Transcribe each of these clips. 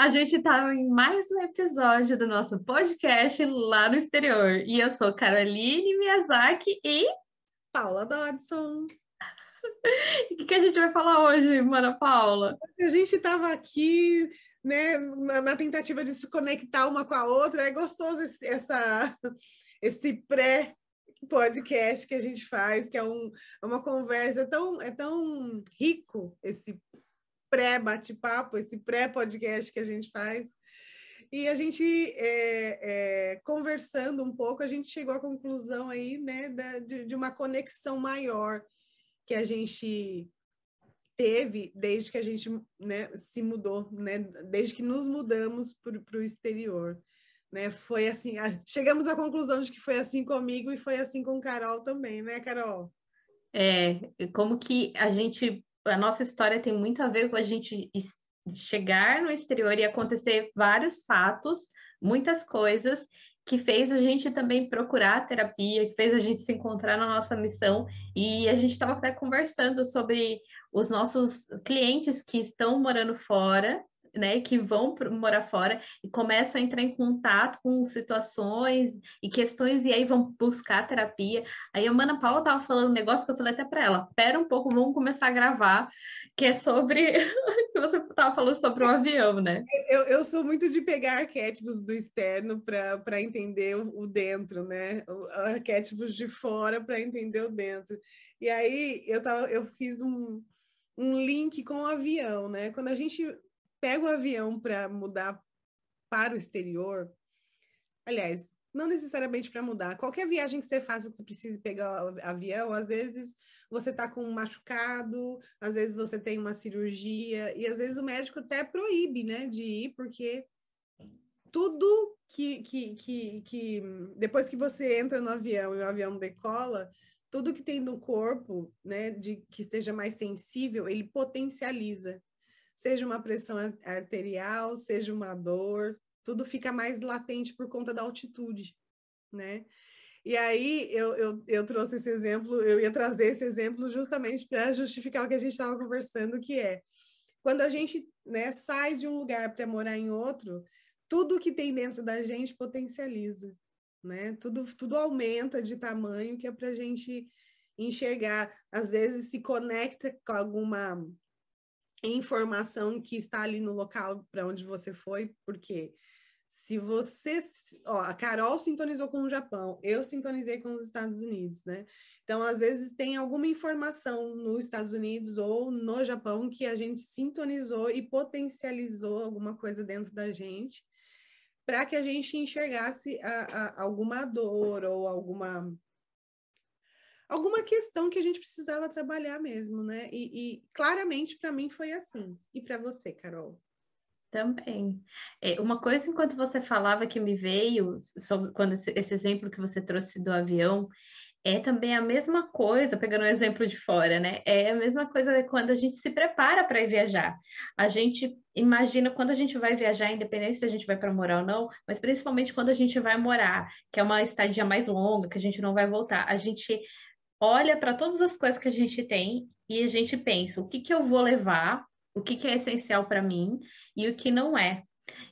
a gente está em mais um episódio do nosso podcast lá no exterior. E eu sou Caroline Miyazaki e Paula Dodson. o que, que, a gente vai falar hoje, Mana Paula? A gente estava aqui, né, na, na, tentativa de se conectar uma com a outra. É gostoso esse, essa, esse pré podcast que a gente faz, que é um, é uma conversa tão, é tão rico esse pré-bate-papo, esse pré-podcast que a gente faz. E a gente, é, é, conversando um pouco, a gente chegou à conclusão aí, né, da, de, de, uma conexão maior que a gente teve desde que a gente né, se mudou, né, desde que nos mudamos para o exterior. Né, foi assim, a, chegamos à conclusão de que foi assim comigo e foi assim com Carol também, né, Carol? É, como que a gente a nossa história tem muito a ver com a gente chegar no exterior e acontecer vários fatos, muitas coisas que fez a gente também procurar terapia, que fez a gente se encontrar na nossa missão. E a gente estava até conversando sobre os nossos clientes que estão morando fora né, que vão morar fora e começam a entrar em contato com situações e questões e aí vão buscar terapia. Aí a Mana Paula tava falando um negócio que eu falei até para ela, pera um pouco, vamos começar a gravar, que é sobre que você tava falando sobre o avião, né? Eu, eu sou muito de pegar arquétipos do externo para entender o, o dentro, né? Arquétipos de fora para entender o dentro. E aí eu tava, eu fiz um um link com o avião, né? Quando a gente pega o avião para mudar para o exterior, aliás, não necessariamente para mudar. Qualquer viagem que você faça que você precise pegar o avião, às vezes você está com um machucado, às vezes você tem uma cirurgia, e às vezes o médico até proíbe, né, de ir, porque tudo que, que, que, que depois que você entra no avião e o avião decola, tudo que tem no corpo, né, de que esteja mais sensível, ele potencializa seja uma pressão arterial, seja uma dor, tudo fica mais latente por conta da altitude, né? E aí eu, eu, eu trouxe esse exemplo, eu ia trazer esse exemplo justamente para justificar o que a gente estava conversando, que é quando a gente né, sai de um lugar para morar em outro, tudo que tem dentro da gente potencializa, né? Tudo, tudo aumenta de tamanho que é para a gente enxergar. Às vezes se conecta com alguma informação que está ali no local para onde você foi, porque se você, ó, a Carol sintonizou com o Japão, eu sintonizei com os Estados Unidos, né? Então, às vezes tem alguma informação nos Estados Unidos ou no Japão que a gente sintonizou e potencializou alguma coisa dentro da gente para que a gente enxergasse a, a, alguma dor ou alguma alguma questão que a gente precisava trabalhar mesmo, né? E, e claramente para mim foi assim. E para você, Carol? Também. É, uma coisa, enquanto você falava que me veio sobre quando esse, esse exemplo que você trouxe do avião, é também a mesma coisa, pegando um exemplo de fora, né? É a mesma coisa quando a gente se prepara para ir viajar. A gente imagina quando a gente vai viajar, independente se a gente vai para morar ou não, mas principalmente quando a gente vai morar, que é uma estadia mais longa, que a gente não vai voltar, a gente olha para todas as coisas que a gente tem e a gente pensa o que, que eu vou levar, o que, que é essencial para mim e o que não é.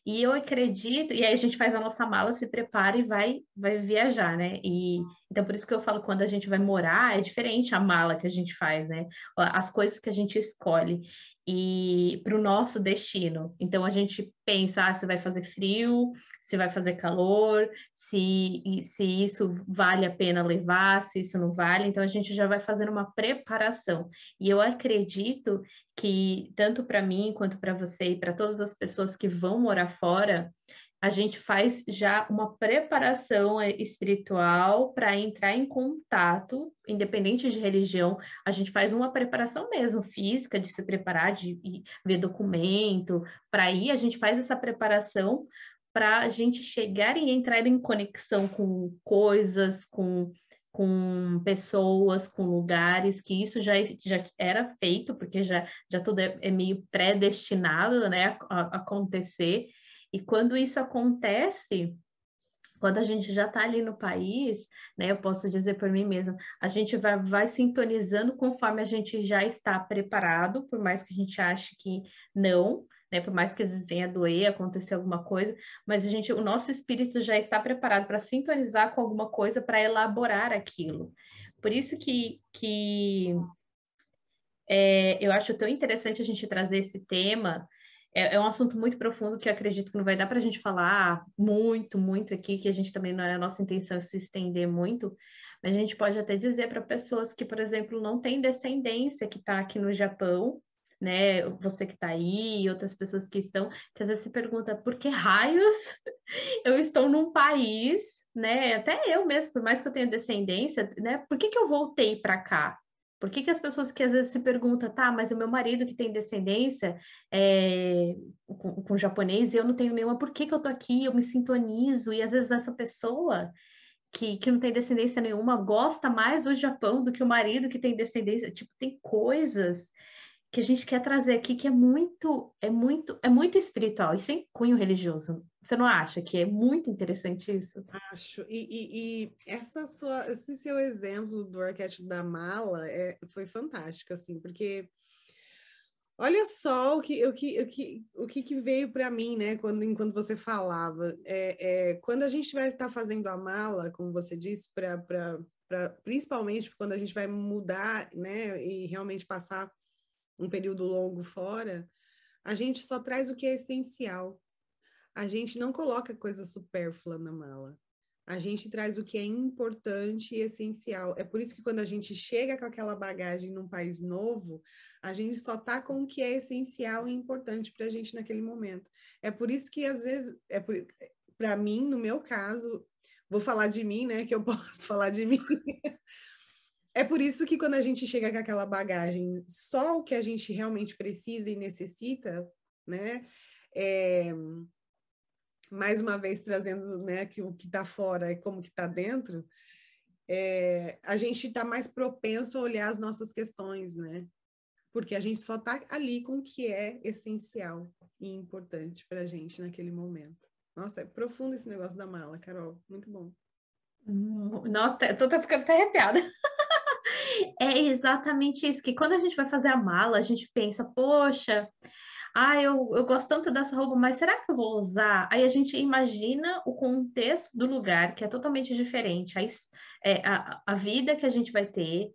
E eu acredito, e aí a gente faz a nossa mala, se prepara e vai, vai viajar, né? E então por isso que eu falo quando a gente vai morar, é diferente a mala que a gente faz, né? As coisas que a gente escolhe e para o nosso destino. Então a gente pensa ah, se vai fazer frio, se vai fazer calor, se, se isso vale a pena levar, se isso não vale. Então a gente já vai fazendo uma preparação. E eu acredito que tanto para mim quanto para você e para todas as pessoas que vão morar fora, a gente faz já uma preparação eh, espiritual para entrar em contato, independente de religião, a gente faz uma preparação mesmo física de se preparar, de ver documento, para ir, a gente faz essa preparação para a gente chegar e entrar em conexão com coisas, com com pessoas, com lugares, que isso já, já era feito, porque já, já tudo é, é meio predestinado né, a, a acontecer. E quando isso acontece, quando a gente já está ali no país, né, eu posso dizer por mim mesma, a gente vai, vai sintonizando conforme a gente já está preparado, por mais que a gente ache que não, né? Por mais que às vezes venha doer, acontecer alguma coisa, mas a gente, o nosso espírito já está preparado para sintonizar com alguma coisa para elaborar aquilo. Por isso que, que é, eu acho tão interessante a gente trazer esse tema. É, é, um assunto muito profundo que acredito que não vai dar para a gente falar muito, muito aqui, que a gente também não é a nossa intenção se estender muito, mas a gente pode até dizer para pessoas que, por exemplo, não têm descendência que está aqui no Japão, né? Você que está aí e outras pessoas que estão, que às vezes se pergunta por que raios eu estou num país, né? Até eu mesmo, por mais que eu tenha descendência, né? Por que, que eu voltei para cá? Por que, que as pessoas que às vezes se perguntam, tá, mas o meu marido que tem descendência é, com, com japonês e eu não tenho nenhuma, por que, que eu tô aqui? Eu me sintonizo, e às vezes essa pessoa que, que não tem descendência nenhuma gosta mais do Japão do que o marido que tem descendência. Tipo, tem coisas que a gente quer trazer aqui que é muito, é muito, é muito espiritual e sem cunho religioso. Você não acha que é muito interessante isso? Acho. E, e, e essa sua, esse seu exemplo do arquétipo da mala é, foi fantástico, assim, porque olha só o que, o que, o que, o que, veio para mim, né, quando, enquanto você falava. É, é, quando a gente vai estar tá fazendo a mala, como você disse, para principalmente quando a gente vai mudar, né, e realmente passar um período longo fora, a gente só traz o que é essencial a gente não coloca coisa supérflua na mala. A gente traz o que é importante e essencial. É por isso que quando a gente chega com aquela bagagem num país novo, a gente só tá com o que é essencial e importante para a gente naquele momento. É por isso que às vezes, é para mim, no meu caso, vou falar de mim, né? Que eu posso falar de mim. É por isso que quando a gente chega com aquela bagagem, só o que a gente realmente precisa e necessita, né? É, mais uma vez trazendo né, que o que está fora e como que está dentro, é, a gente está mais propenso a olhar as nossas questões, né? Porque a gente só está ali com o que é essencial e importante para a gente naquele momento. Nossa, é profundo esse negócio da mala, Carol. Muito bom. Hum, nossa, eu tô ficando até arrepiada. é exatamente isso, que quando a gente vai fazer a mala, a gente pensa, poxa, ah, eu, eu gosto tanto dessa roupa, mas será que eu vou usar? Aí a gente imagina o contexto do lugar, que é totalmente diferente. A, é, a, a vida que a gente vai ter,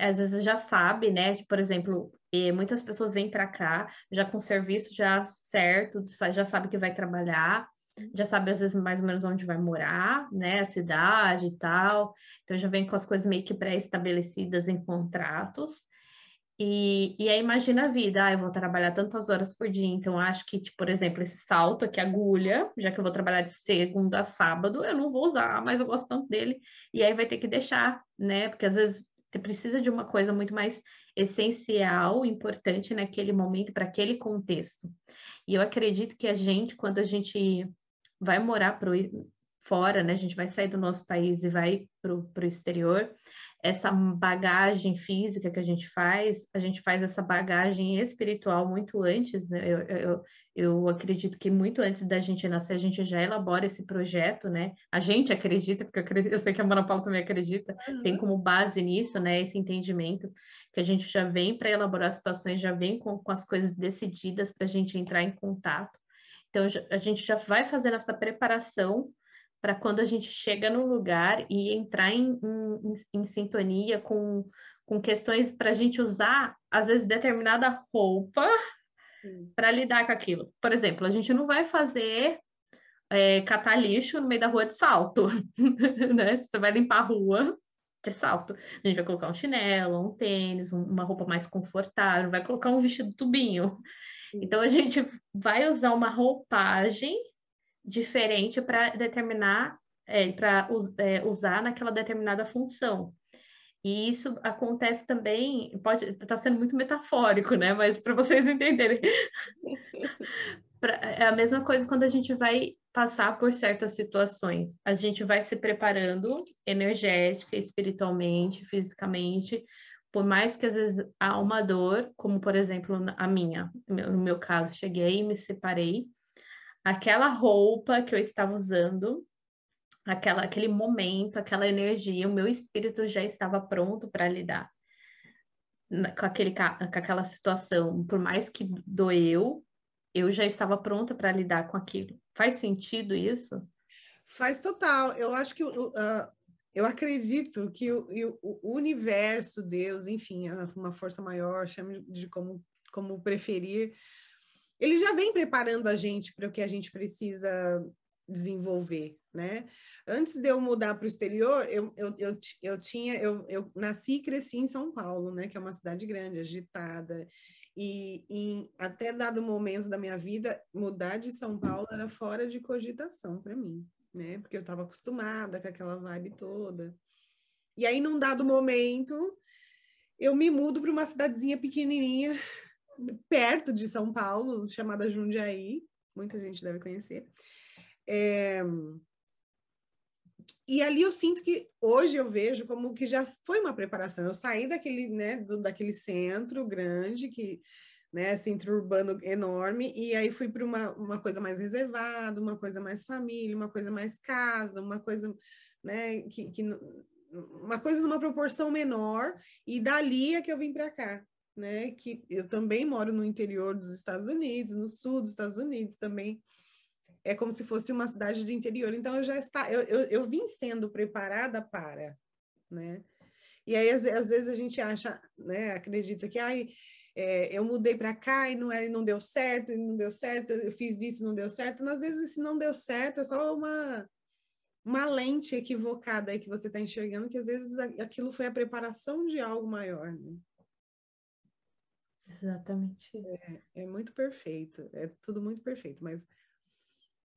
às vezes já sabe, né? Por exemplo, muitas pessoas vêm para cá já com serviço já certo, já sabe que vai trabalhar, já sabe às vezes mais ou menos onde vai morar, né? A cidade e tal. Então já vem com as coisas meio que pré-estabelecidas em contratos. E, e aí imagina a vida, ah, eu vou trabalhar tantas horas por dia, então acho que, tipo, por exemplo, esse salto aqui, agulha, já que eu vou trabalhar de segunda a sábado, eu não vou usar, mas eu gosto tanto dele, e aí vai ter que deixar, né? Porque às vezes você precisa de uma coisa muito mais essencial, importante naquele momento, para aquele contexto. E eu acredito que a gente, quando a gente vai morar pro, fora, né? A gente vai sair do nosso país e vai para o exterior, essa bagagem física que a gente faz, a gente faz essa bagagem espiritual muito antes. Né? Eu, eu, eu acredito que muito antes da gente nascer, a gente já elabora esse projeto, né? A gente acredita, porque eu, acredito, eu sei que a Mana Paula também acredita, uhum. tem como base nisso, né? Esse entendimento que a gente já vem para elaborar situações, já vem com, com as coisas decididas para a gente entrar em contato. Então, a gente já vai fazendo essa preparação para quando a gente chega no lugar e entrar em, em, em sintonia com, com questões para a gente usar, às vezes, determinada roupa para lidar com aquilo. Por exemplo, a gente não vai fazer é, catar lixo no meio da rua de salto, né? Você vai limpar a rua de salto. A gente vai colocar um chinelo, um tênis, uma roupa mais confortável, vai colocar um vestido tubinho. Então a gente vai usar uma roupagem diferente para determinar, é, para é, usar naquela determinada função. E isso acontece também, pode estar tá sendo muito metafórico, né? Mas para vocês entenderem. pra, é a mesma coisa quando a gente vai passar por certas situações. A gente vai se preparando energética, espiritualmente, fisicamente, por mais que às vezes há uma dor, como por exemplo a minha, no meu caso, cheguei e me separei, aquela roupa que eu estava usando, aquela, aquele momento, aquela energia, o meu espírito já estava pronto para lidar com, aquele, com aquela situação, por mais que doeu, eu já estava pronta para lidar com aquilo. Faz sentido isso? Faz total. Eu acho que uh, eu acredito que o, o, universo, Deus, enfim, uma força maior, chame de como, como preferir, ele já vem preparando a gente para o que a gente precisa desenvolver, né? Antes de eu mudar para o exterior, eu, eu, eu, eu tinha, eu, eu nasci e cresci em São Paulo, né? Que é uma cidade grande, agitada, e em até dado momento da minha vida, mudar de São Paulo era fora de cogitação para mim, né? Porque eu estava acostumada com aquela vibe toda. E aí, num dado momento, eu me mudo para uma cidadezinha pequenininha, perto de São Paulo, chamada Jundiaí. Muita gente deve conhecer. É... E ali eu sinto que hoje eu vejo como que já foi uma preparação. Eu saí daquele, né, do, daquele centro grande que né, centro urbano enorme, e aí fui para uma, uma coisa mais reservada, uma coisa mais família, uma coisa mais casa, uma coisa, né, que, que uma coisa numa proporção menor, e dali é que eu vim para cá, né, que eu também moro no interior dos Estados Unidos, no sul dos Estados Unidos também, é como se fosse uma cidade de interior, então eu já está, eu, eu, eu vim sendo preparada para, né, e aí às, às vezes a gente acha, né, acredita que, ai, é, eu mudei para cá e não, é, não deu certo, e não deu certo, eu fiz isso não deu certo. Às vezes, se não deu certo, é só uma, uma lente equivocada aí que você está enxergando, que às vezes aquilo foi a preparação de algo maior, né? Exatamente isso. É, é muito perfeito, é tudo muito perfeito, mas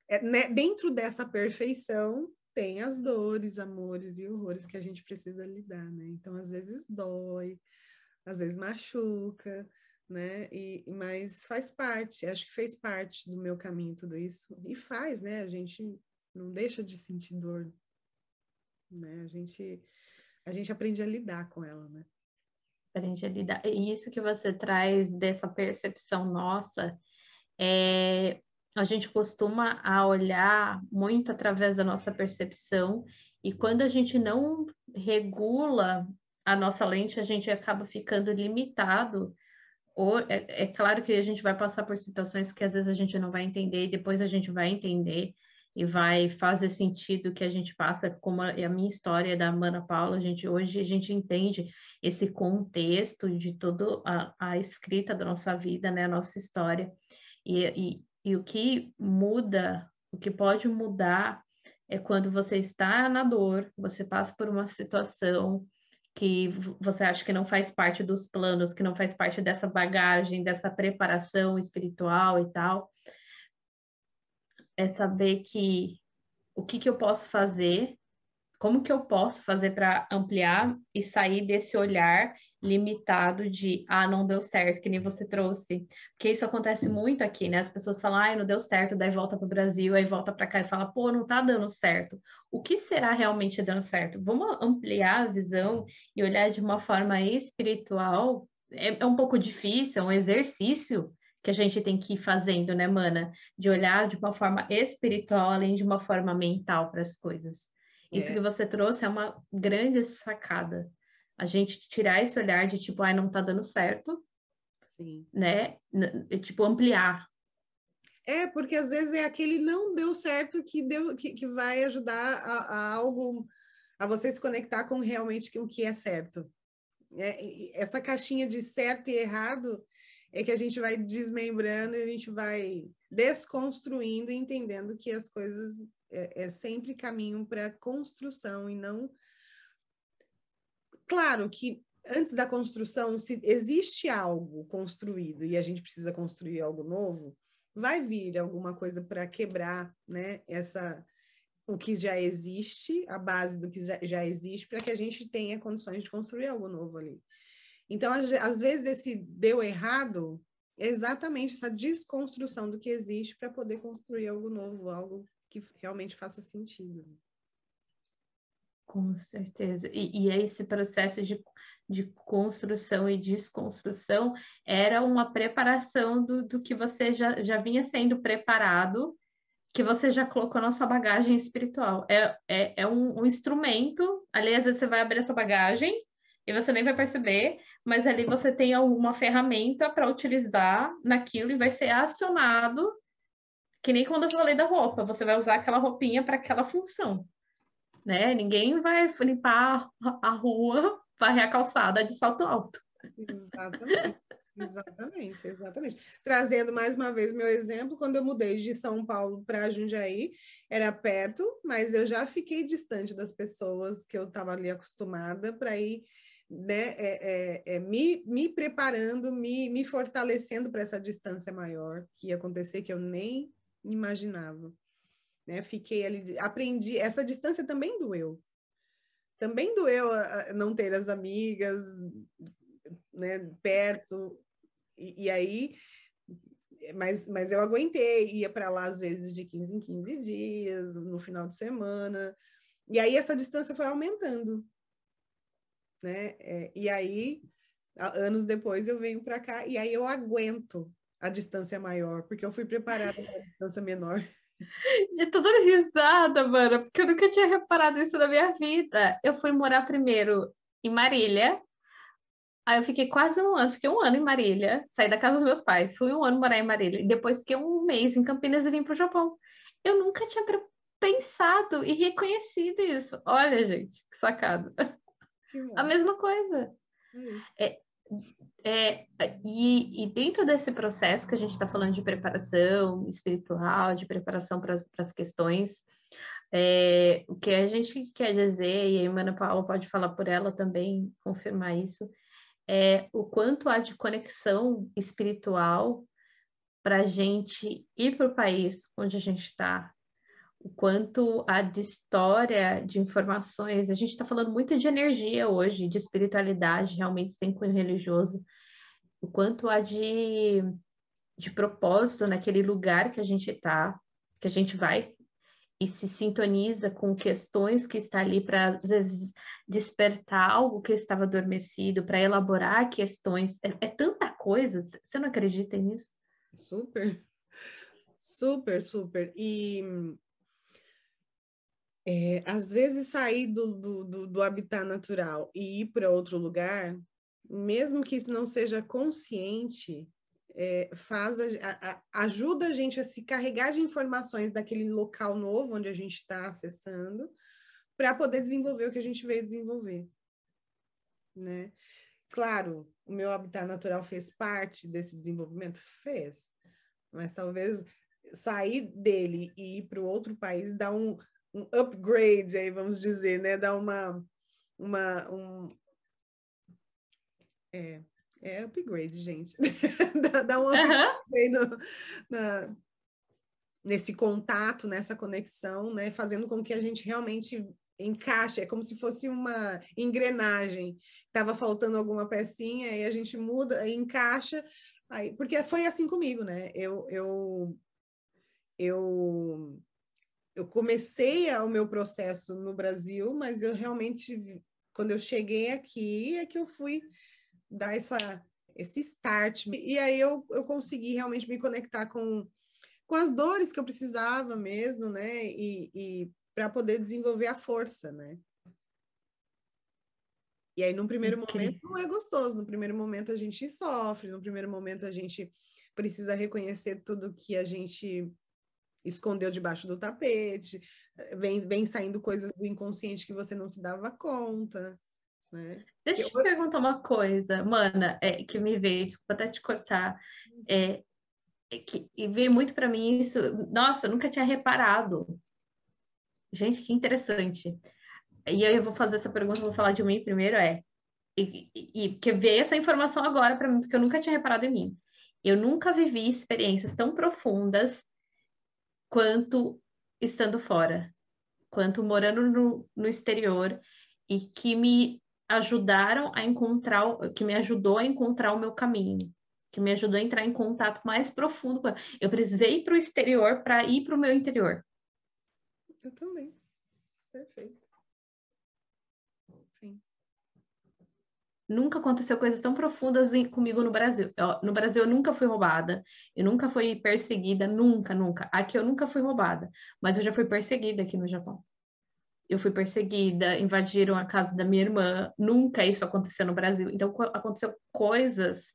é, né, dentro dessa perfeição tem as dores, amores e horrores que a gente precisa lidar, né? Então, às vezes dói, às vezes machuca, né? E, mas faz parte, acho que fez parte do meu caminho tudo isso. E faz, né? A gente não deixa de sentir dor, né? A gente, a gente aprende a lidar com ela, né? Aprende a lidar. E isso que você traz dessa percepção nossa, é, a gente costuma a olhar muito através da nossa percepção e quando a gente não regula a nossa lente, a gente acaba ficando limitado. Ou, é, é, claro que a gente vai passar por situações que às vezes a gente não vai entender, e depois a gente vai entender e vai fazer sentido que a gente passa, como a, a minha história da Mana Paula, a gente hoje a gente entende esse contexto de toda a, escrita da nossa vida, né, a nossa história. E, e, e o que muda, o que pode mudar é quando você está na dor, você passa por uma situação, que você acha que não faz parte dos planos, que não faz parte dessa bagagem, dessa preparação espiritual e tal, é saber que o que, que eu posso fazer como que eu posso fazer para ampliar e sair desse olhar limitado de ah, não deu certo, que nem você trouxe. Porque isso acontece muito aqui, né? As pessoas falam, ah, não deu certo, daí volta para o Brasil, aí volta para cá e fala, pô, não tá dando certo. O que será realmente dando certo? Vamos ampliar a visão e olhar de uma forma espiritual. É, é um pouco difícil, é um exercício que a gente tem que ir fazendo, né, mana? De olhar de uma forma espiritual, além de uma forma mental para as coisas. Isso é. que você trouxe é uma grande sacada. A gente tirar esse olhar de tipo, ai, não tá dando certo. Sim. Né? Tipo, ampliar. É, porque às vezes é aquele não deu certo que deu que, que vai ajudar a, a algo a você se conectar com realmente o que é certo. É, essa caixinha de certo e errado é que a gente vai desmembrando e a gente vai desconstruindo e entendendo que as coisas é, é sempre caminho para construção e não. Claro que antes da construção, se existe algo construído e a gente precisa construir algo novo, vai vir alguma coisa para quebrar, né? Essa o que já existe, a base do que já existe, para que a gente tenha condições de construir algo novo ali. Então, às vezes, esse deu errado é exatamente essa desconstrução do que existe para poder construir algo novo, algo que realmente faça sentido. Com certeza. E, e esse processo de, de construção e desconstrução era uma preparação do, do que você já, já vinha sendo preparado, que você já colocou na sua bagagem espiritual. É, é, é um, um instrumento, ali às vezes você vai abrir a sua bagagem e você nem vai perceber, mas ali você tem alguma ferramenta para utilizar naquilo e vai ser acionado, que nem quando eu falei da roupa, você vai usar aquela roupinha para aquela função. Né? Ninguém vai limpar a rua, varrer a calçada de salto alto. Exatamente. Exatamente, exatamente. Trazendo mais uma vez meu exemplo, quando eu mudei de São Paulo para Jundiaí, era perto, mas eu já fiquei distante das pessoas que eu estava ali acostumada para ir né, é, é, é, me, me preparando, me, me fortalecendo para essa distância maior que ia acontecer que eu nem imaginava. Né? Fiquei ali, aprendi, essa distância também doeu. Também doeu não ter as amigas né, perto, e, e aí mas, mas eu aguentei, ia para lá às vezes de 15 em 15 dias, no final de semana. E aí essa distância foi aumentando né? É, e aí, anos depois, eu venho para cá e aí eu aguento a distância maior, porque eu fui preparada para a distância menor. De toda risada, mano, porque eu nunca tinha reparado isso na minha vida. Eu fui morar primeiro em Marília, aí eu fiquei quase um ano, fiquei um ano em Marília, saí da casa dos meus pais, fui um ano morar em Marília, e depois fiquei um mês em Campinas e vim para o Japão. Eu nunca tinha pensado e reconhecido isso. Olha, gente, que sacada. A mesma coisa. É, é, e, e, dentro desse processo que a gente está falando de preparação espiritual, de preparação para as questões, é, o que a gente quer dizer, e a Ana Paula pode falar por ela também, confirmar isso, é o quanto há de conexão espiritual para a gente ir para o país onde a gente está, o quanto a história, de informações, a gente está falando muito de energia hoje, de espiritualidade, realmente sem cunho religioso, o quanto há de, de propósito naquele lugar que a gente está, que a gente vai e se sintoniza com questões que está ali para às vezes despertar algo que estava adormecido, para elaborar questões. É, é tanta coisa. Você não acredita nisso? Super, super, super. E é, às vezes sair do, do, do, do habitat natural e ir para outro lugar, mesmo que isso não seja consciente, é, faz a, a, ajuda a gente a se carregar de informações daquele local novo onde a gente está acessando para poder desenvolver o que a gente veio desenvolver, né? Claro, o meu habitat natural fez parte desse desenvolvimento, fez, mas talvez sair dele e ir para o outro país dá um um upgrade aí, vamos dizer, né? Dar uma, uma um, é, é upgrade, gente. dá, dá um upgrade uhum. no, na, nesse contato, nessa conexão, né? Fazendo com que a gente realmente encaixe, é como se fosse uma engrenagem. Tava faltando alguma pecinha e a gente muda, encaixa, aí, porque foi assim comigo, né? Eu, eu, eu eu comecei o meu processo no Brasil, mas eu realmente, quando eu cheguei aqui, é que eu fui dar essa, esse start. E aí eu, eu consegui realmente me conectar com, com as dores que eu precisava mesmo, né? E, e para poder desenvolver a força, né? E aí, num primeiro momento, não é gostoso. No primeiro momento, a gente sofre. No primeiro momento, a gente precisa reconhecer tudo que a gente escondeu debaixo do tapete, vem, vem saindo coisas do inconsciente que você não se dava conta. Né? Deixa eu te perguntar uma coisa, mana, é, que me veio, desculpa até te cortar. É, é que, e veio muito para mim isso. Nossa, eu nunca tinha reparado. Gente, que interessante. E aí eu vou fazer essa pergunta, vou falar de mim primeiro, é. E, e, e que veio essa informação agora para mim, porque eu nunca tinha reparado em mim. Eu nunca vivi experiências tão profundas quanto estando fora, quanto morando no, no exterior e que me ajudaram a encontrar, que me ajudou a encontrar o meu caminho, que me ajudou a entrar em contato mais profundo. Eu precisei ir para o exterior para ir para o meu interior. Eu também. Perfeito. Nunca aconteceu coisas tão profundas comigo no Brasil. Eu, no Brasil eu nunca fui roubada, eu nunca fui perseguida, nunca, nunca. Aqui eu nunca fui roubada, mas eu já fui perseguida aqui no Japão. eu fui perseguida, invadiram a casa da minha irmã. Nunca isso aconteceu no Brasil. Então, aconteceu coisas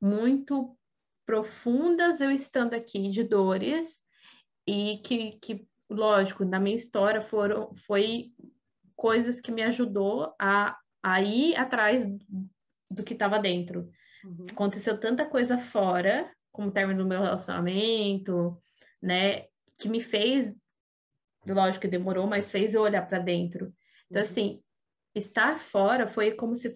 muito profundas eu estando aqui de dores e que, que lógico, na minha história foram foi coisas que me ajudou a, a ir atrás do que estava dentro. Uhum. Aconteceu tanta coisa fora, como o término do meu relacionamento, né, que me fez, lógico que demorou, mas fez eu olhar para dentro. Então, uhum. assim, estar fora foi como se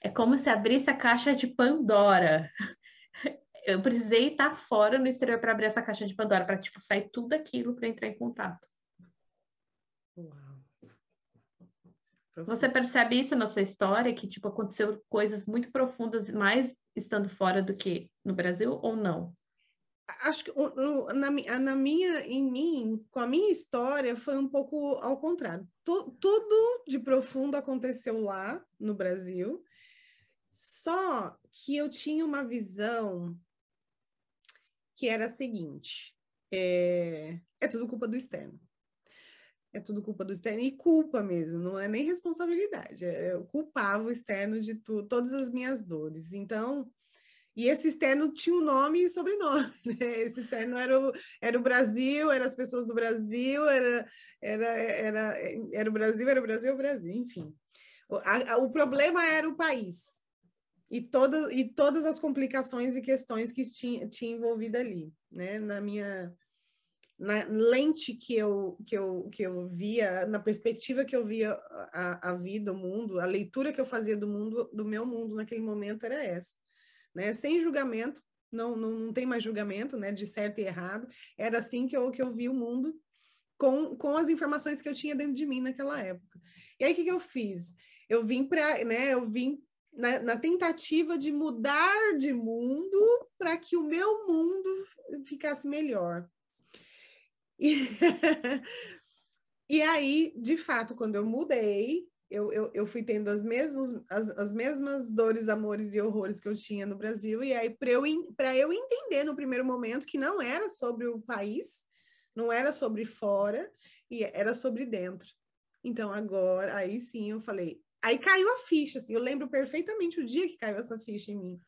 é como se abrisse a caixa de Pandora. Eu precisei estar fora no exterior para abrir essa caixa de Pandora, para tipo sair tudo aquilo para entrar em contato. Uau. Você percebe isso na sua história, que tipo aconteceu coisas muito profundas, mais estando fora do que no Brasil ou não? Acho que na, na minha, em mim, com a minha história, foi um pouco ao contrário. tudo de profundo aconteceu lá no Brasil, só que eu tinha uma visão que era a seguinte: é, é tudo culpa do externo é tudo culpa do externo e culpa mesmo, não é nem responsabilidade, é, eu culpava o externo de tu, todas as minhas dores. Então, e esse externo tinha um nome e sobrenome, né? Esse externo era o, era o Brasil, eram as pessoas do Brasil, era, era, era, era o Brasil, era o Brasil, o Brasil, enfim. O, a, o problema era o país e, e todas as complicações e questões que tinha, tinha envolvido ali, né? Na minha na lente que eu, que eu, que eu via, na perspectiva que eu via a, a vida, o mundo, a leitura que eu fazia do mundo, do meu mundo naquele momento era essa, né? Sem julgamento, não, não, não tem mais julgamento, né? De certo e errado, era assim que eu, que eu vi o mundo com, com as informações que eu tinha dentro de mim naquela época. E aí, o que, que eu fiz? Eu vim para, né? Eu vim na, na, tentativa de mudar de mundo para que o meu mundo ficasse melhor. E, e aí, de fato, quando eu mudei, eu, eu, eu fui tendo as mesmas, as, as mesmas dores, amores e horrores que eu tinha no Brasil. E aí, para eu, eu entender no primeiro momento que não era sobre o país, não era sobre fora, e era sobre dentro. Então, agora, aí sim, eu falei. Aí caiu a ficha, assim, eu lembro perfeitamente o dia que caiu essa ficha em mim.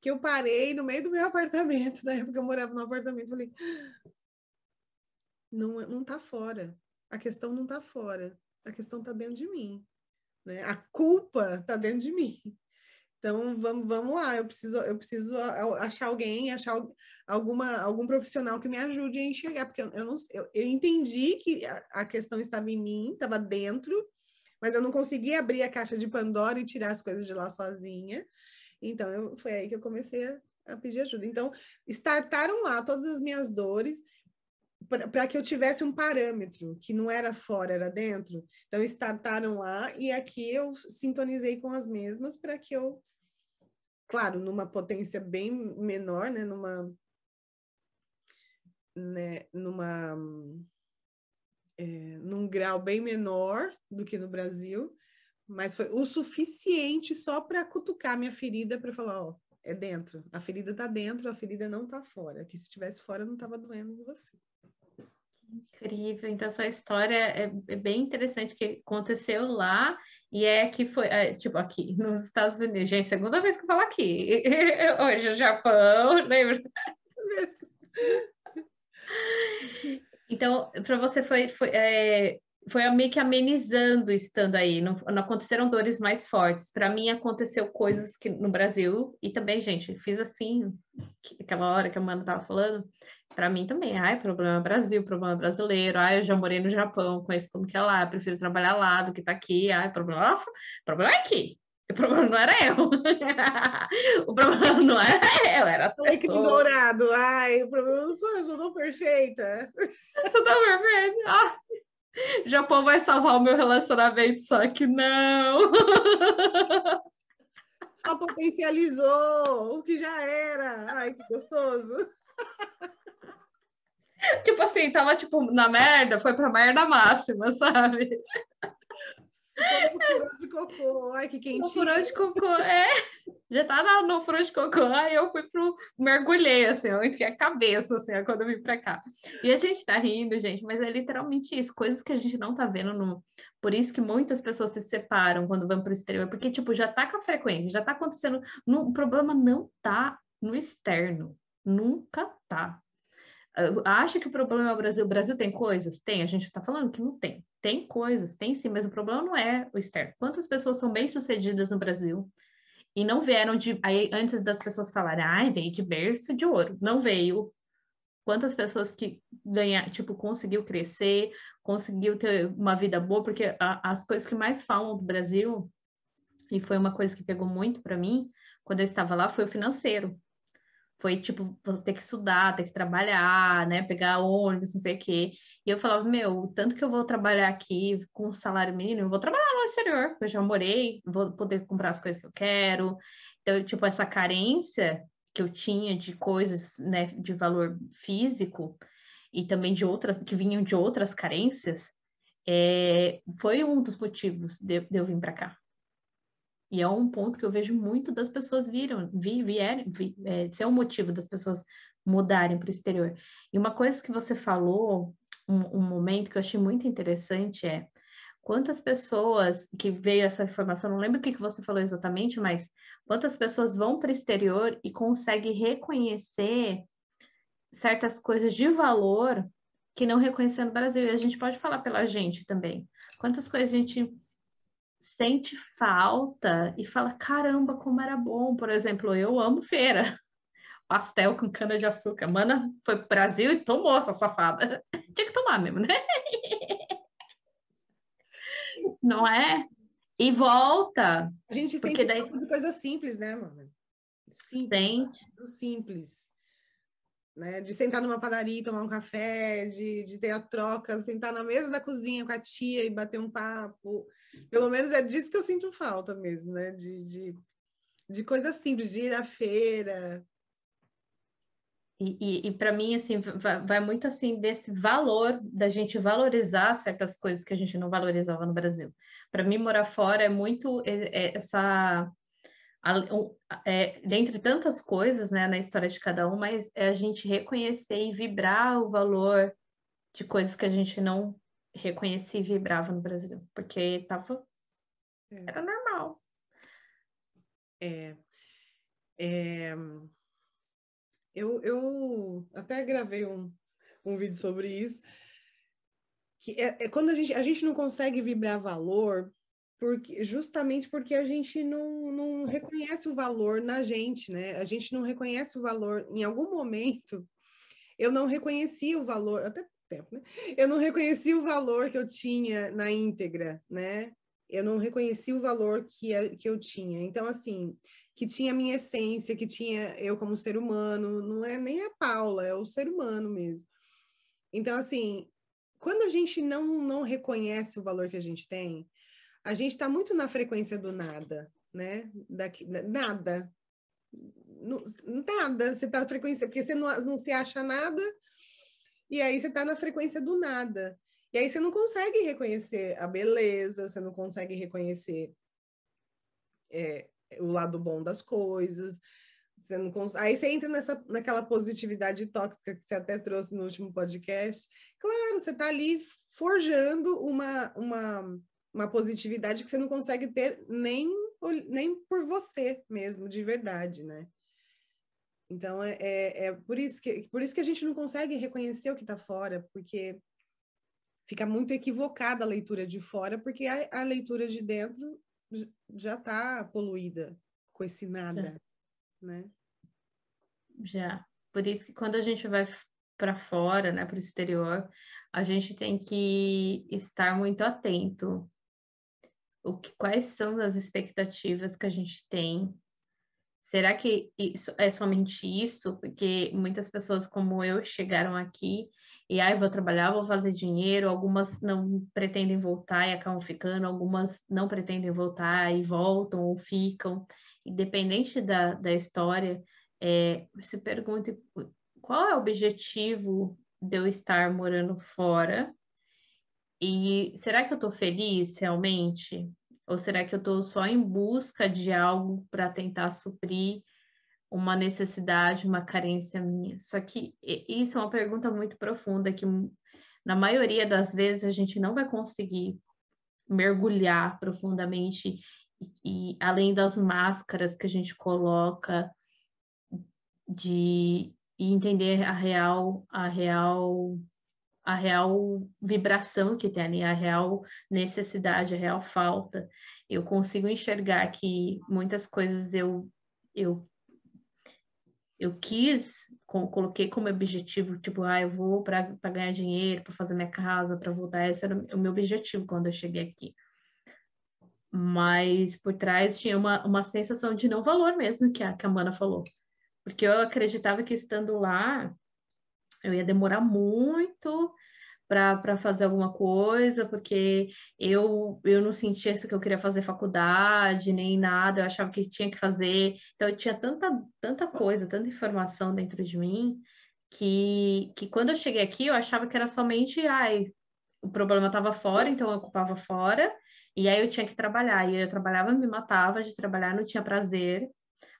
Que eu parei no meio do meu apartamento, na época eu morava no apartamento, falei, não não está fora. A questão não está fora. A questão está dentro de mim. Né? A culpa está dentro de mim. Então vamos, vamos lá, eu preciso, eu preciso achar alguém, achar alguma, algum profissional que me ajude a enxergar, porque eu, eu não eu, eu entendi que a, a, questão estava em mim, estava dentro, mas eu não conseguia abrir a caixa de Pandora e tirar as coisas de lá sozinha. Então eu, foi aí que eu comecei a, a pedir ajuda. Então, startaram lá todas as minhas dores, para que eu tivesse um parâmetro que não era fora, era dentro. Então, startaram lá e aqui eu sintonizei com as mesmas para que eu, claro, numa potência bem menor, né, numa, né, numa, é, num grau bem menor do que no Brasil, mas foi o suficiente só para cutucar minha ferida para falar, ó, é dentro. A ferida está dentro, a ferida não está fora. Que se estivesse fora não estava doendo em você. Incrível, então essa história é, é, bem interessante que aconteceu lá e é que foi, é, tipo, aqui nos Estados Unidos, gente, segunda vez que eu falo aqui, hoje o Japão, lembra? Então, para você foi, foi, é, foi meio que amenizando estando aí, não, não aconteceram dores mais fortes. Para mim, aconteceu coisas que no Brasil, e também, gente, fiz assim, aquela hora que a Amanda estava falando, para mim também, ai, problema Brasil, problema brasileiro, ai, eu já morei no Japão, conheço como que é lá, prefiro trabalhar lá do que tá aqui, ai, problema, problema é aqui. O problema não era eu. o problema não era eu, era as pessoas. Ai, que dourado. Ai, o problema não sou eu, eu sou tão perfeita. Eu sou tão perfeita. O Japão vai salvar o meu relacionamento, só que não. Só potencializou o que já era. Ai, que gostoso. tipo assim, tava tipo na merda, foi pra merda máxima, sabe? O furou de cocô, ai que quentinho. O furou de cocô, é. Já tá no furou de cocô, aí eu fui pro. mergulhei, assim, eu enfiei a cabeça, assim, quando eu vim pra cá. E a gente tá rindo, gente, mas é literalmente isso, coisas que a gente não tá vendo no. Por isso que muitas pessoas se separam quando vão pro exterior, porque, tipo, já tá com a frequência, já tá acontecendo. No... O problema não tá no externo. Nunca tá. Acha que o problema é o Brasil? O Brasil tem coisas? Tem, a gente está falando que não tem. Tem coisas, tem sim, mas o problema não é o externo. Quantas pessoas são bem-sucedidas no Brasil e não vieram de. Aí, antes das pessoas falarem, ai, veio de berço de ouro. Não veio. Quantas pessoas que ganhar, tipo, conseguiu crescer, conseguiu ter uma vida boa, porque a, as coisas que mais falam do Brasil, e foi uma coisa que pegou muito para mim, quando eu estava lá, foi o financeiro foi tipo, ter que estudar, ter que trabalhar, né? Pegar ônibus, não sei o quê. E eu falava, meu, tanto que eu vou trabalhar aqui com salário mínimo, eu vou trabalhar no exterior, eu já morei, vou poder comprar as coisas que eu quero. Então, tipo, essa carência que eu tinha de coisas, né, de valor físico e também de outras, que vinham de outras carências, é, foi um dos motivos de, de eu vir para cá. E é um ponto que eu vejo muito das pessoas viram, vi, vierem, vi, é, um motivo das pessoas mudarem para o exterior. E uma coisa que você falou, um, um, momento que eu achei muito interessante é quantas pessoas que veio essa informação, não lembro o que, que você falou exatamente, mas quantas pessoas vão para o exterior e conseguem reconhecer certas coisas de valor que não reconhecem no Brasil. E a gente pode falar pela gente também. Quantas coisas a gente sente falta e fala: caramba, como era bom. Por exemplo, eu amo feira. Pastel com cana de açúcar. Mana foi pro Brasil e tomou essa safada. Tinha que tomar mesmo, né? Não é? E volta. A gente sente daí... de coisa simples, né, mano? Simples. Sente. simples. Né? De sentar numa padaria e tomar um café, de, de ter a troca, sentar na mesa da cozinha com a tia e bater um papo. Pelo menos é disso que eu sinto falta mesmo, né? De, de, de coisas simples, de ir à feira. E, e, e para mim, assim, vai, vai, muito assim desse valor da gente valorizar certas coisas que a gente não valorizava no Brasil. Para mim, morar fora é muito é, é essa é, dentre tantas coisas né, na história de cada um, mas é a gente reconhecer e vibrar o valor de coisas que a gente não reconhecia e vibrava no Brasil, porque tava é. era normal. É, é, eu, eu até gravei um, um vídeo sobre isso, que é, é, quando a gente, a gente não consegue vibrar valor, porque, justamente porque a gente não, não reconhece o valor na gente, né? A gente não reconhece o valor, em algum momento, eu não reconheci o valor, até tempo, né? Eu não reconheci o valor que eu tinha na íntegra, né? Eu não reconheci o valor que, que eu tinha. Então, assim, que tinha a minha essência, que tinha eu como ser humano, não é nem a Paula, é o ser humano mesmo. Então, assim, quando a gente não, não reconhece o valor que a gente tem, a gente está muito na frequência do nada, né? Daqui, nada. Nada. Você está na frequência, porque você não, não se acha nada, e aí você está na frequência do nada. E aí você não consegue reconhecer a beleza, você não consegue reconhecer é, o lado bom das coisas. Você não cons... Aí você entra nessa, naquela positividade tóxica que você até trouxe no último podcast. Claro, você está ali forjando uma, uma, uma positividade que você não consegue ter nem, nem por você mesmo, de verdade, né? Então, é, é, é, por, isso que, por isso que a gente não consegue reconhecer o que está fora, porque fica muito equivocada a leitura de fora, porque a, a leitura de dentro já está poluída com esse nada, já. né? Já. Por isso que quando a gente vai para fora, né, para o exterior, a gente tem que estar muito atento. O que, quais são as expectativas que a gente tem Será que isso é somente isso? Porque muitas pessoas como eu chegaram aqui e aí ah, vou trabalhar, vou fazer dinheiro, algumas não pretendem voltar e acabam ficando, algumas não pretendem voltar e voltam ou ficam. Independente da, da história, é, se pergunte qual é o objetivo de eu estar morando fora E será que eu estou feliz realmente? Ou será que eu estou só em busca de algo para tentar suprir uma necessidade, uma carência minha? Só que isso é uma pergunta muito profunda que na maioria das vezes a gente não vai conseguir mergulhar profundamente e, e além das máscaras que a gente coloca de entender a real a real a real vibração que tem ali, a real necessidade, a real falta. Eu consigo enxergar que muitas coisas eu eu eu quis, coloquei como objetivo, tipo, ah, eu vou para ganhar dinheiro, para fazer minha casa, para voltar. Esse era o meu objetivo quando eu cheguei aqui. Mas por trás tinha uma, uma sensação de não valor mesmo, que a, que a Mana falou. Porque eu acreditava que estando lá, eu ia demorar muito para fazer alguma coisa, porque eu, eu não sentia isso que eu queria fazer faculdade, nem nada, eu achava que tinha que fazer. Então, eu tinha tanta, tanta coisa, tanta informação dentro de mim, que, que quando eu cheguei aqui, eu achava que era somente, ai, o problema estava fora, então eu ocupava fora, e aí eu tinha que trabalhar. E eu trabalhava, me matava de trabalhar, não tinha prazer.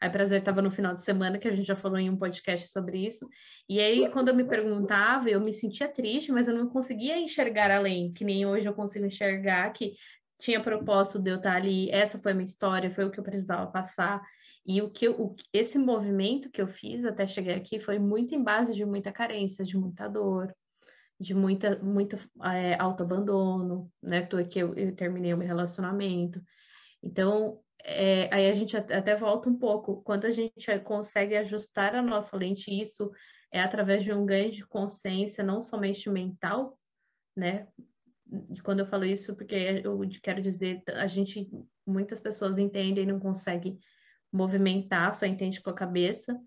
Aí Prazer estava no final de semana, que a gente já falou em um podcast sobre isso. E aí, quando eu me perguntava, eu me sentia triste, mas eu não conseguia enxergar além, que nem hoje eu consigo enxergar que tinha propósito de eu estar ali, essa foi a minha história, foi o que eu precisava passar. E o que o, esse movimento que eu fiz até chegar aqui foi muito em base de muita carência, de muita dor, de muita, muito é, autoabandono, né? Que eu, eu terminei o meu relacionamento. Então, é, aí a gente até volta um pouco. Quando a gente consegue ajustar a nossa lente, isso é através de um ganho de consciência, não somente mental, né? Quando eu falo isso, porque eu quero dizer, a gente, muitas pessoas entendem e não conseguem movimentar, só entende com a cabeça,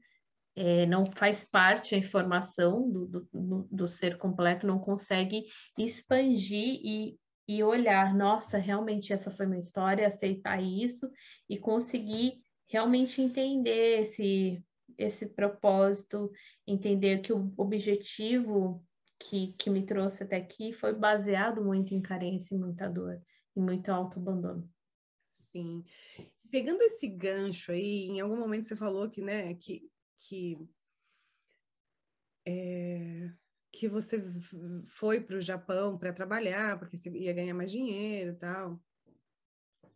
é, não faz parte a informação do, do, do, ser completo, não consegue expandir e e olhar, nossa, realmente essa foi minha história, aceitar isso e conseguir realmente entender esse, esse propósito, entender que o objetivo que, que me trouxe até aqui foi baseado muito em carência e muita dor e muito autoabandono. Sim. Pegando esse gancho aí, em algum momento você falou que, né, que, que é, que você foi para o Japão para trabalhar, porque você ia ganhar mais dinheiro tal.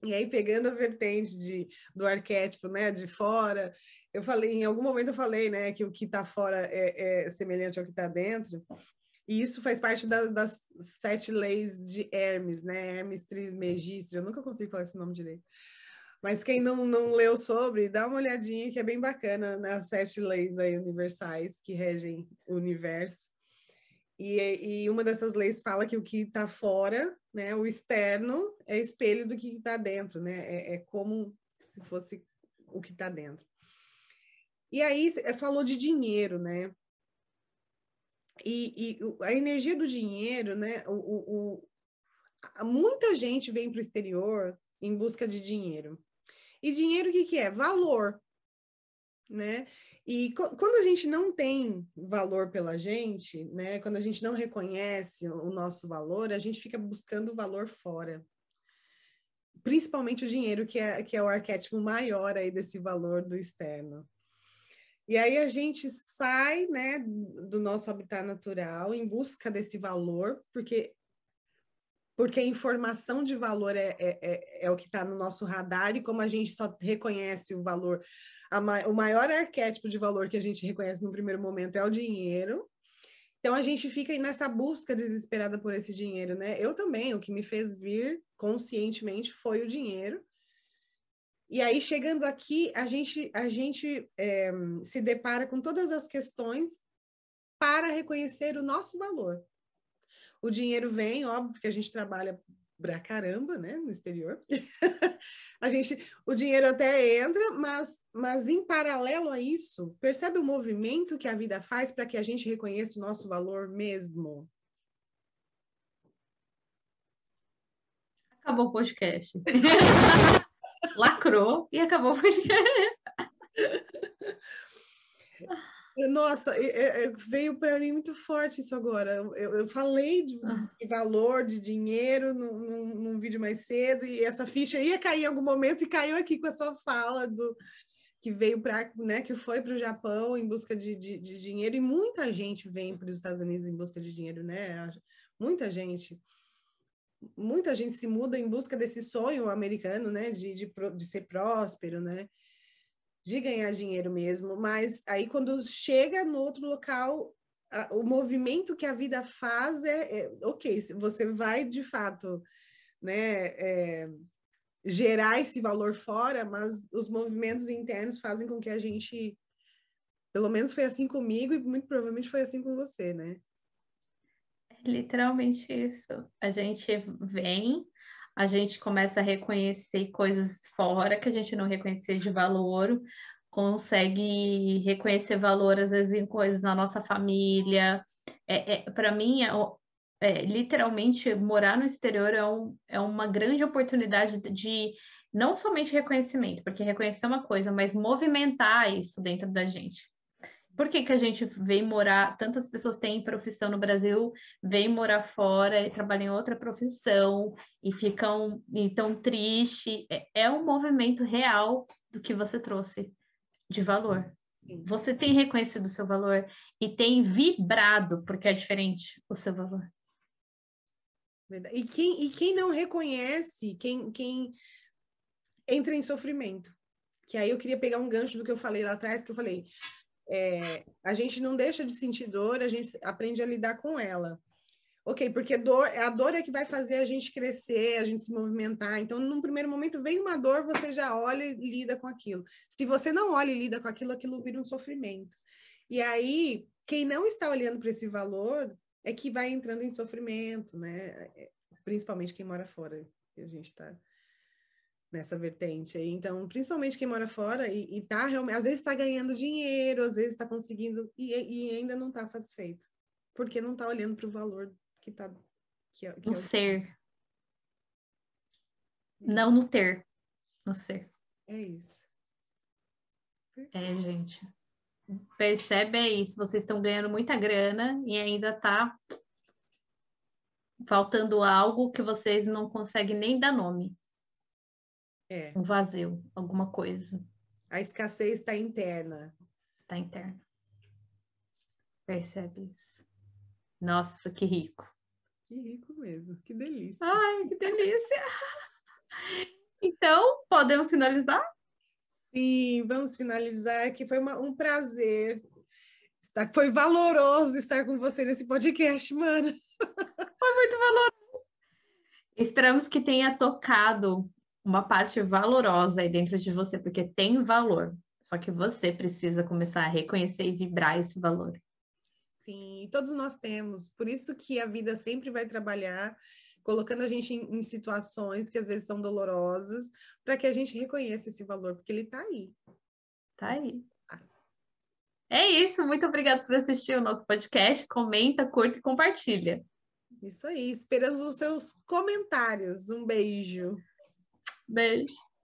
E aí, pegando a vertente de, do arquétipo, né, de fora, eu falei, em algum momento eu falei, né, que o que está fora é, é, semelhante ao que está dentro, e isso faz parte da, das sete leis de Hermes, né, Hermes Trismegistre, eu nunca consigo falar esse nome direito. Mas quem não, não leu sobre, dá uma olhadinha que é bem bacana nas sete leis aí universais que regem o universo. E, e uma dessas leis fala que o que está fora, né, o externo, é espelho do que está dentro, né? É, é, como se fosse o que está dentro. E aí falou de dinheiro, né? E, e a energia do dinheiro, né? O, o, o muita gente vem para o exterior em busca de dinheiro. E dinheiro o que, que é? Valor, né? E quando a gente não tem valor pela gente, né, quando a gente não reconhece o nosso valor, a gente fica buscando o valor fora. Principalmente o dinheiro, que é, que é o arquétipo maior aí desse valor do externo. E aí a gente sai, né, do nosso habitat natural em busca desse valor, porque porque a informação de valor é, é, é, é o que está no nosso radar, e como a gente só reconhece o valor, o maior arquétipo de valor que a gente reconhece no primeiro momento é o dinheiro. Então a gente fica nessa busca desesperada por esse dinheiro, né? Eu também, o que me fez vir conscientemente foi o dinheiro. E aí, chegando aqui, a gente, a gente é, se depara com todas as questões para reconhecer o nosso valor. O dinheiro vem, óbvio que a gente trabalha pra caramba, né, no exterior. a gente, o dinheiro até entra, mas, mas em paralelo a isso, percebe o movimento que a vida faz para que a gente reconheça o nosso valor mesmo? Acabou o podcast. Lacrou e acabou o podcast. Nossa, veio para mim muito forte isso agora. Eu, eu falei de, de, valor, de dinheiro num, num, num, vídeo mais cedo, e essa ficha ia cair em algum momento e caiu aqui com a sua fala do que veio para, né, que foi para o Japão em busca de, de, de, dinheiro, e muita gente vem para os Estados Unidos em busca de dinheiro, né? Muita gente. Muita gente se muda em busca desse sonho americano, né? De, de, de ser próspero, né? De ganhar dinheiro mesmo, mas aí quando chega no outro local, a, o movimento que a vida faz é, é, ok, você vai de fato, né, é, gerar esse valor fora, mas os movimentos internos fazem com que a gente, pelo menos foi assim comigo e muito provavelmente foi assim com você, né? É literalmente isso. A gente vem a gente começa a reconhecer coisas fora que a gente não reconhecia de valor, consegue reconhecer valor, às vezes, em coisas na nossa família. É, é Para mim, é, é, literalmente, morar no exterior é, um, é uma grande oportunidade de não somente reconhecimento, porque reconhecer é uma coisa, mas movimentar isso dentro da gente por que, que a gente vem morar, tantas pessoas têm profissão no Brasil, vêm morar fora e trabalham em outra profissão e ficam tão triste. É, é um movimento real do que você trouxe de valor. Sim. Você tem reconhecido o seu valor e tem vibrado, porque é diferente o seu valor. E quem, e quem não reconhece, quem, quem entra em sofrimento. Que aí eu queria pegar um gancho do que eu falei lá atrás, que eu falei, é, a gente não deixa de sentir dor, a gente aprende a lidar com ela. Ok, porque dor, a dor é que vai fazer a gente crescer, a gente se movimentar. Então, num primeiro momento, vem uma dor, você já olha e lida com aquilo. Se você não olha e lida com aquilo, aquilo vira um sofrimento. E aí, quem não está olhando para esse valor é que vai entrando em sofrimento, né? É, principalmente quem mora fora, que a gente está nessa vertente aí. Então, principalmente quem mora fora e, e tá realmente, às vezes está ganhando dinheiro, às vezes está conseguindo e, e, ainda não está satisfeito, porque não está olhando para o valor que está que, é, que no é ser, não no ter, no ser. É isso. É, gente. Percebe aí, se vocês estão ganhando muita grana e ainda tá faltando algo que vocês não conseguem nem dar nome. É. Um vazio, alguma coisa. A escassez está interna. Está interna. Percebe isso. Nossa, que rico. Que rico mesmo, que delícia. Ai, que delícia. então, podemos finalizar? Sim, vamos finalizar, que foi uma, um prazer. Estar, foi valoroso estar com você nesse podcast, mano. Foi muito valoroso. Esperamos que tenha tocado uma parte valorosa aí dentro de você, porque tem valor. Só que você precisa começar a reconhecer e vibrar esse valor. Sim, todos nós temos. Por isso que a vida sempre vai trabalhar colocando a gente em, em situações que às vezes são dolorosas, para que a gente reconheça esse valor, porque ele está aí. Está aí. Tá. É isso, muito obrigada por assistir o nosso podcast. Comenta, curta e compartilha. Isso aí, esperamos os seus comentários. Um beijo. Beijo.